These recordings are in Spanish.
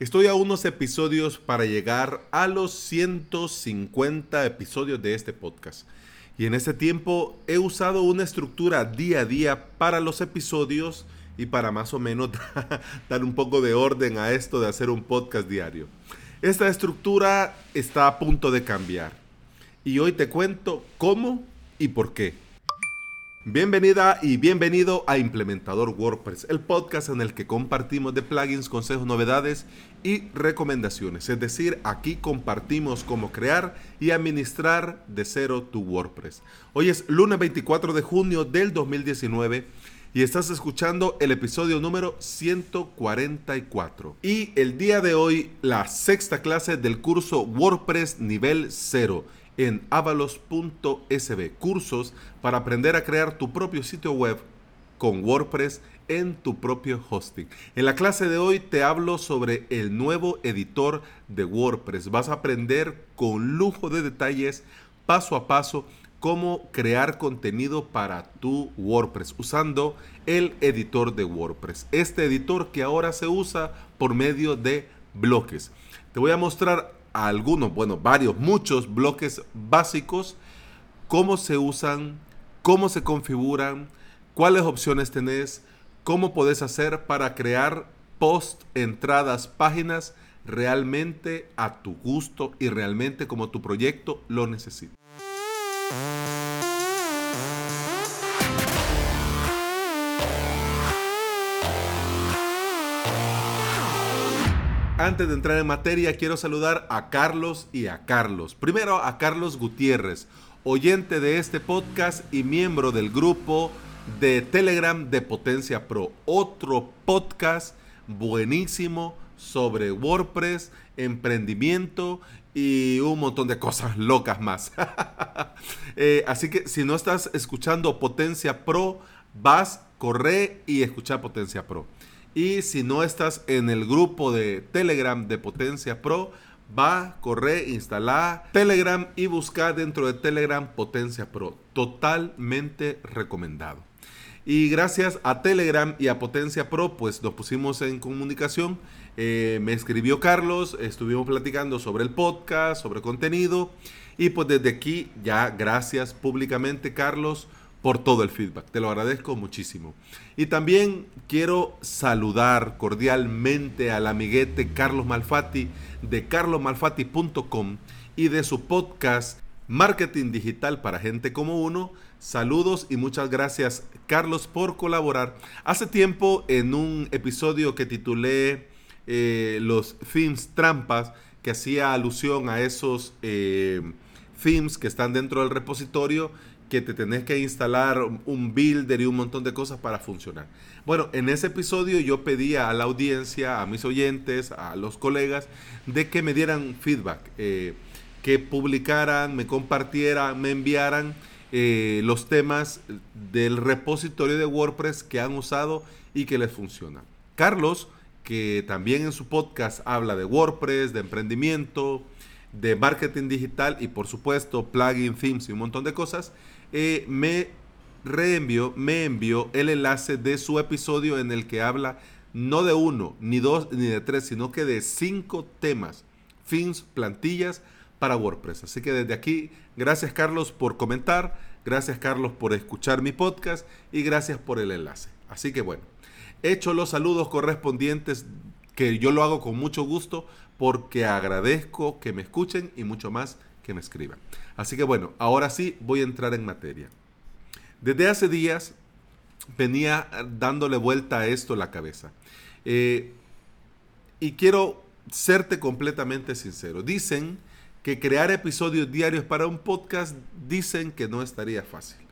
Estoy a unos episodios para llegar a los 150 episodios de este podcast. Y en ese tiempo he usado una estructura día a día para los episodios y para más o menos dar un poco de orden a esto de hacer un podcast diario. Esta estructura está a punto de cambiar. Y hoy te cuento cómo y por qué. Bienvenida y bienvenido a Implementador WordPress, el podcast en el que compartimos de plugins, consejos, novedades y recomendaciones. Es decir, aquí compartimos cómo crear y administrar de cero tu WordPress. Hoy es lunes 24 de junio del 2019 y estás escuchando el episodio número 144. Y el día de hoy, la sexta clase del curso WordPress nivel 0 en avalos.sb, cursos para aprender a crear tu propio sitio web con WordPress en tu propio hosting. En la clase de hoy te hablo sobre el nuevo editor de WordPress. Vas a aprender con lujo de detalles, paso a paso, cómo crear contenido para tu WordPress usando el editor de WordPress. Este editor que ahora se usa por medio de bloques. Te voy a mostrar algunos, bueno, varios, muchos bloques básicos, cómo se usan, cómo se configuran, cuáles opciones tenés, cómo podés hacer para crear post, entradas, páginas realmente a tu gusto y realmente como tu proyecto lo necesita. Antes de entrar en materia, quiero saludar a Carlos y a Carlos. Primero a Carlos Gutiérrez, oyente de este podcast y miembro del grupo de Telegram de Potencia Pro. Otro podcast buenísimo sobre WordPress, emprendimiento y un montón de cosas locas más. Eh, así que si no estás escuchando Potencia Pro, vas, corre y escucha Potencia Pro. Y si no estás en el grupo de Telegram de Potencia Pro, va, corre, instala Telegram y busca dentro de Telegram Potencia Pro. Totalmente recomendado. Y gracias a Telegram y a Potencia Pro, pues nos pusimos en comunicación. Eh, me escribió Carlos, estuvimos platicando sobre el podcast, sobre contenido. Y pues desde aquí ya gracias públicamente Carlos por todo el feedback. Te lo agradezco muchísimo. Y también quiero saludar cordialmente al amiguete Carlos Malfatti de carlosmalfatti.com y de su podcast Marketing Digital para Gente como Uno. Saludos y muchas gracias Carlos por colaborar. Hace tiempo en un episodio que titulé eh, Los Themes Trampas, que hacía alusión a esos eh, themes que están dentro del repositorio que te tenés que instalar un builder y un montón de cosas para funcionar. Bueno, en ese episodio yo pedía a la audiencia, a mis oyentes, a los colegas, de que me dieran feedback, eh, que publicaran, me compartieran, me enviaran eh, los temas del repositorio de WordPress que han usado y que les funciona. Carlos, que también en su podcast habla de WordPress, de emprendimiento, de marketing digital y por supuesto plugin, themes y un montón de cosas, eh, me reenvió, me envió el enlace de su episodio en el que habla no de uno, ni dos, ni de tres, sino que de cinco temas, fins, plantillas para WordPress. Así que desde aquí, gracias Carlos por comentar, gracias Carlos por escuchar mi podcast y gracias por el enlace. Así que bueno, hecho los saludos correspondientes, que yo lo hago con mucho gusto porque agradezco que me escuchen y mucho más que me escriban. Así que bueno, ahora sí voy a entrar en materia. Desde hace días venía dándole vuelta a esto la cabeza. Eh, y quiero serte completamente sincero. Dicen que crear episodios diarios para un podcast dicen que no estaría fácil.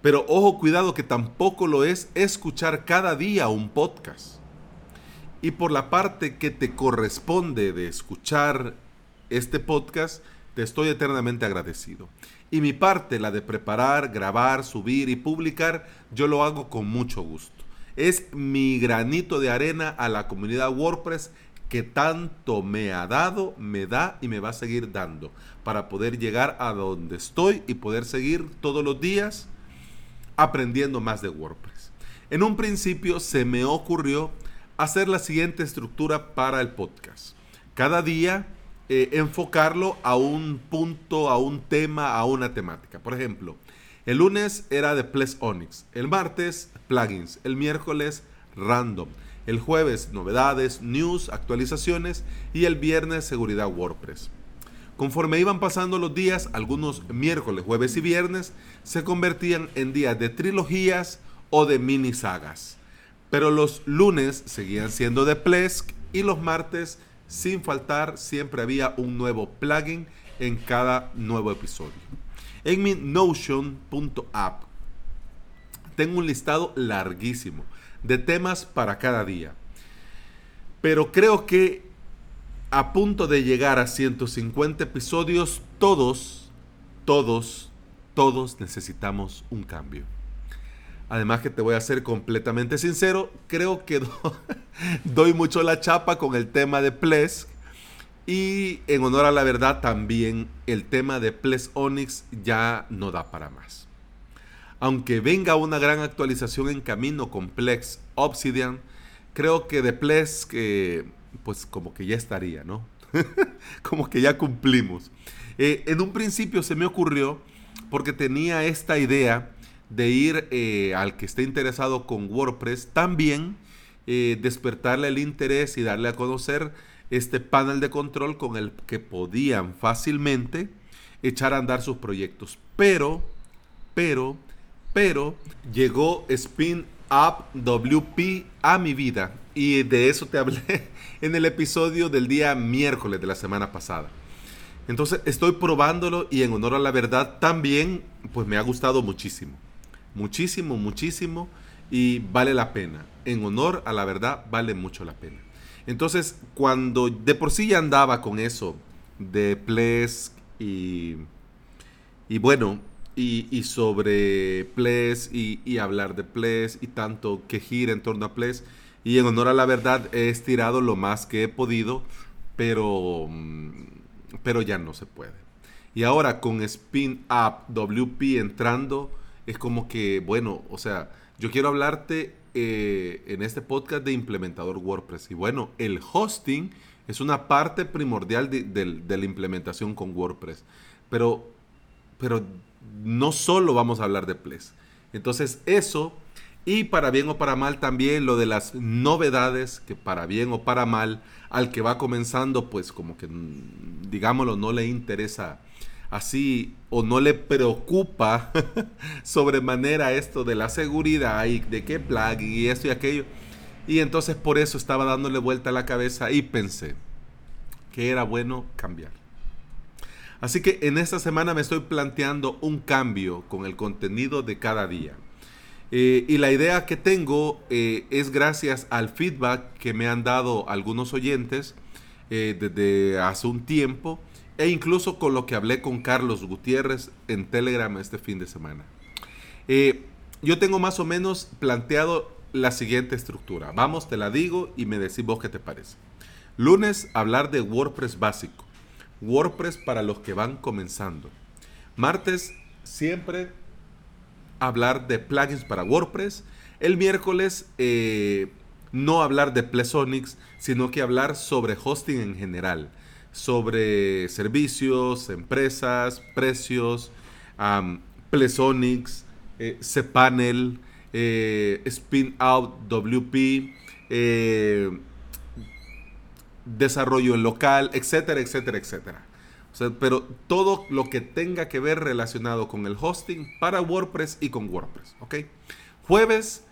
Pero ojo, cuidado que tampoco lo es escuchar cada día un podcast. Y por la parte que te corresponde de escuchar este podcast, te estoy eternamente agradecido. Y mi parte, la de preparar, grabar, subir y publicar, yo lo hago con mucho gusto. Es mi granito de arena a la comunidad WordPress que tanto me ha dado, me da y me va a seguir dando para poder llegar a donde estoy y poder seguir todos los días aprendiendo más de WordPress. En un principio se me ocurrió hacer la siguiente estructura para el podcast. Cada día eh, enfocarlo a un punto, a un tema, a una temática. Por ejemplo, el lunes era de Ples Onyx, el martes plugins, el miércoles random, el jueves novedades, news, actualizaciones y el viernes seguridad WordPress. Conforme iban pasando los días, algunos miércoles, jueves y viernes se convertían en días de trilogías o de mini sagas. Pero los lunes seguían siendo de Plesk y los martes, sin faltar, siempre había un nuevo plugin en cada nuevo episodio. En mi Notion.app tengo un listado larguísimo de temas para cada día. Pero creo que a punto de llegar a 150 episodios, todos, todos, todos necesitamos un cambio. Además que te voy a ser completamente sincero, creo que doy mucho la chapa con el tema de Ples y en honor a la verdad también el tema de Ples Onyx ya no da para más. Aunque venga una gran actualización en camino con Plex Obsidian, creo que de Ples que pues como que ya estaría, ¿no? como que ya cumplimos. Eh, en un principio se me ocurrió, porque tenía esta idea de ir eh, al que esté interesado con WordPress, también eh, despertarle el interés y darle a conocer este panel de control con el que podían fácilmente echar a andar sus proyectos. Pero, pero, pero, llegó Spin Up WP a mi vida y de eso te hablé en el episodio del día miércoles de la semana pasada. Entonces estoy probándolo y en honor a la verdad también pues me ha gustado muchísimo. Muchísimo, muchísimo y vale la pena. En honor a la verdad vale mucho la pena. Entonces cuando de por sí ya andaba con eso de Plesk y, y bueno, y, sobre Ples y, y, hablar de Ples y tanto que gira en torno a Ples y en honor a la verdad he estirado lo más que he podido, pero, pero ya no se puede. Y ahora con Spin Up WP entrando, es como que, bueno, o sea, yo quiero hablarte eh, en este podcast de implementador WordPress. Y bueno, el hosting es una parte primordial de, la implementación con WordPress. Pero, pero no solo vamos a hablar de Ples. Entonces, eso y para bien o para mal también lo de las novedades, que para bien o para mal, al que va comenzando, pues como que, mm, digámoslo, no le interesa así o no le preocupa sobremanera esto de la seguridad y de qué plugin y esto y aquello. Y entonces por eso estaba dándole vuelta a la cabeza y pensé que era bueno cambiar. Así que en esta semana me estoy planteando un cambio con el contenido de cada día. Eh, y la idea que tengo eh, es gracias al feedback que me han dado algunos oyentes eh, desde hace un tiempo e incluso con lo que hablé con Carlos Gutiérrez en Telegram este fin de semana. yo tengo más o menos planteado la siguiente estructura. Vamos, te la digo y me decís vos qué te parece. Lunes, hablar de WordPress básico. WordPress para los que van comenzando. Martes, siempre hablar de plugins para WordPress. El miércoles eh, no hablar de Plesonics, sino que hablar sobre hosting en general, sobre servicios, empresas, precios, um, Plesonics, eh, cPanel, eh, Spin Out WP, desarrollo en local, etcétera, etcétera, etcétera pero todo lo que tenga que ver relacionado con el hosting para WordPress y con WordPress, ¿ok? Jueves,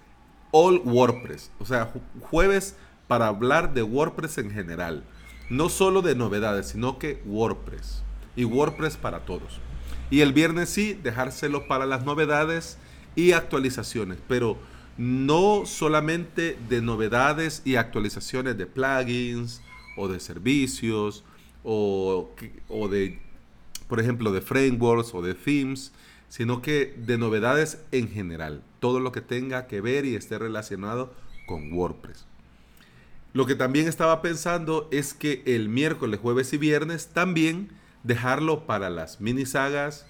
all WordPress. O sea, jueves para hablar de WordPress en general. No solo de novedades, sino que WordPress. Y WordPress para todos. Y el viernes sí, dejárselo para las novedades y actualizaciones. Pero no solamente de novedades y actualizaciones de plugins o de servicios o, de, por ejemplo, de frameworks o de themes, sino que de novedades en general. Todo lo que tenga que ver y esté relacionado con WordPress. Lo que también estaba pensando es que el miércoles, jueves y viernes también dejarlo para las mini sagas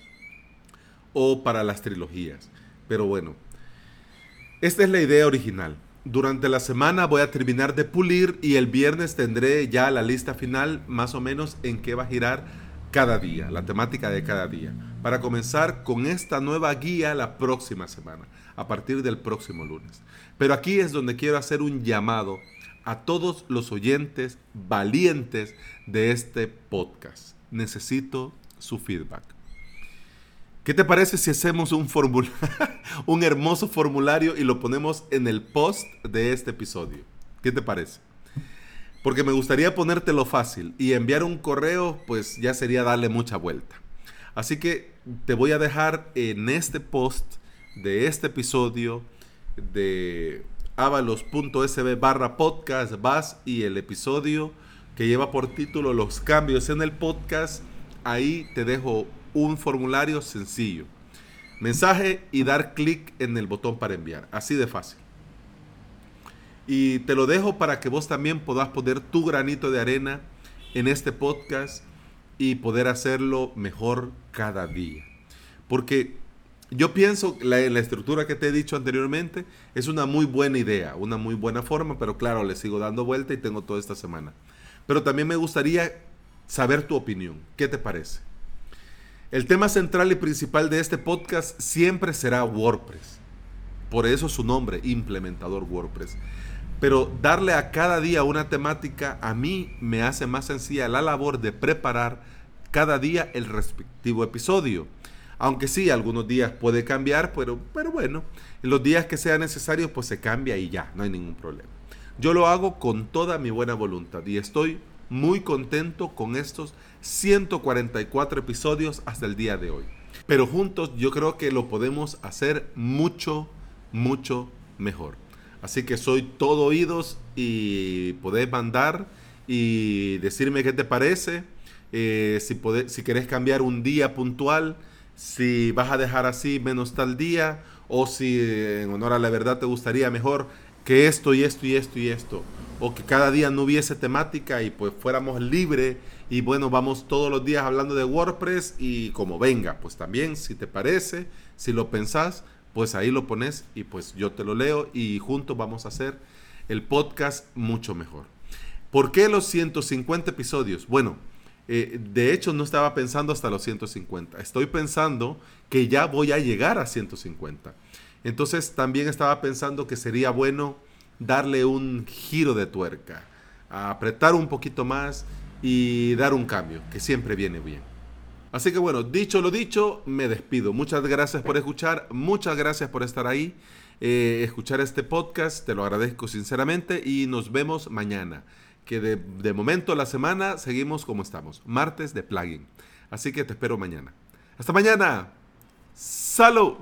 o para las trilogías. Pero bueno, esta es la idea original. Durante la semana voy a terminar de pulir y el viernes tendré ya la lista final más o menos en qué va a girar cada día, la temática de cada día, para comenzar con esta nueva guía la próxima semana, a partir del próximo lunes. Pero aquí es donde quiero hacer un llamado a todos los oyentes valientes de este podcast. Necesito su feedback. ¿Qué te parece si hacemos un, un hermoso formulario y lo ponemos en el post de este episodio? ¿Qué te parece? Porque me gustaría ponértelo fácil y enviar un correo, pues ya sería darle mucha vuelta. Así que te voy a dejar en este post de este episodio de avalos.sb barra podcast, vas y el episodio que lleva por título Los cambios en el podcast, ahí te dejo un formulario sencillo. Mensaje y dar clic en el botón para enviar. Así de fácil. Y te lo dejo para que vos también puedas poner tu granito de arena en este podcast y poder hacerlo mejor cada día. Porque yo pienso la, la estructura que te he dicho anteriormente es una muy buena idea, una muy buena forma, pero claro, le sigo dando vuelta y tengo toda esta semana. Pero también me gustaría saber tu opinión. ¿Qué te parece? El tema central y principal de este podcast siempre será WordPress. Por eso su nombre, implementador WordPress. Pero darle a cada día una temática a mí me hace más sencilla la labor de preparar cada día el respectivo episodio. Aunque sí, algunos días puede cambiar, pero, pero bueno, en los días que sea necesario, pues se cambia y ya, no hay ningún problema. Yo lo hago con toda mi buena voluntad y estoy muy contento con estos 144 episodios hasta el día de hoy. Pero juntos yo creo que lo podemos hacer mucho, mucho mejor. Así que soy todo oídos y podés mandar y decirme qué te parece. Eh, si, si querés cambiar un día puntual, si vas a dejar así menos tal día, o si en honor a la verdad te gustaría mejor que esto y esto y esto y esto o que cada día no hubiese temática y pues fuéramos libres y bueno, vamos todos los días hablando de WordPress y como venga, pues también si te parece, si lo pensás, pues ahí lo pones y pues yo te lo leo y juntos vamos a hacer el podcast mucho mejor. ¿Por qué los 150 episodios? Bueno, eh, de hecho no estaba pensando hasta los 150, estoy pensando que ya voy a llegar a 150. Entonces también estaba pensando que sería bueno darle un giro de tuerca, apretar un poquito más y dar un cambio, que siempre viene bien. Así que bueno, dicho lo dicho, me despido. Muchas gracias por escuchar, muchas gracias por estar ahí, eh, escuchar este podcast, te lo agradezco sinceramente y nos vemos mañana. Que de, de momento la semana seguimos como estamos, martes de plugin. Así que te espero mañana. Hasta mañana. Salud.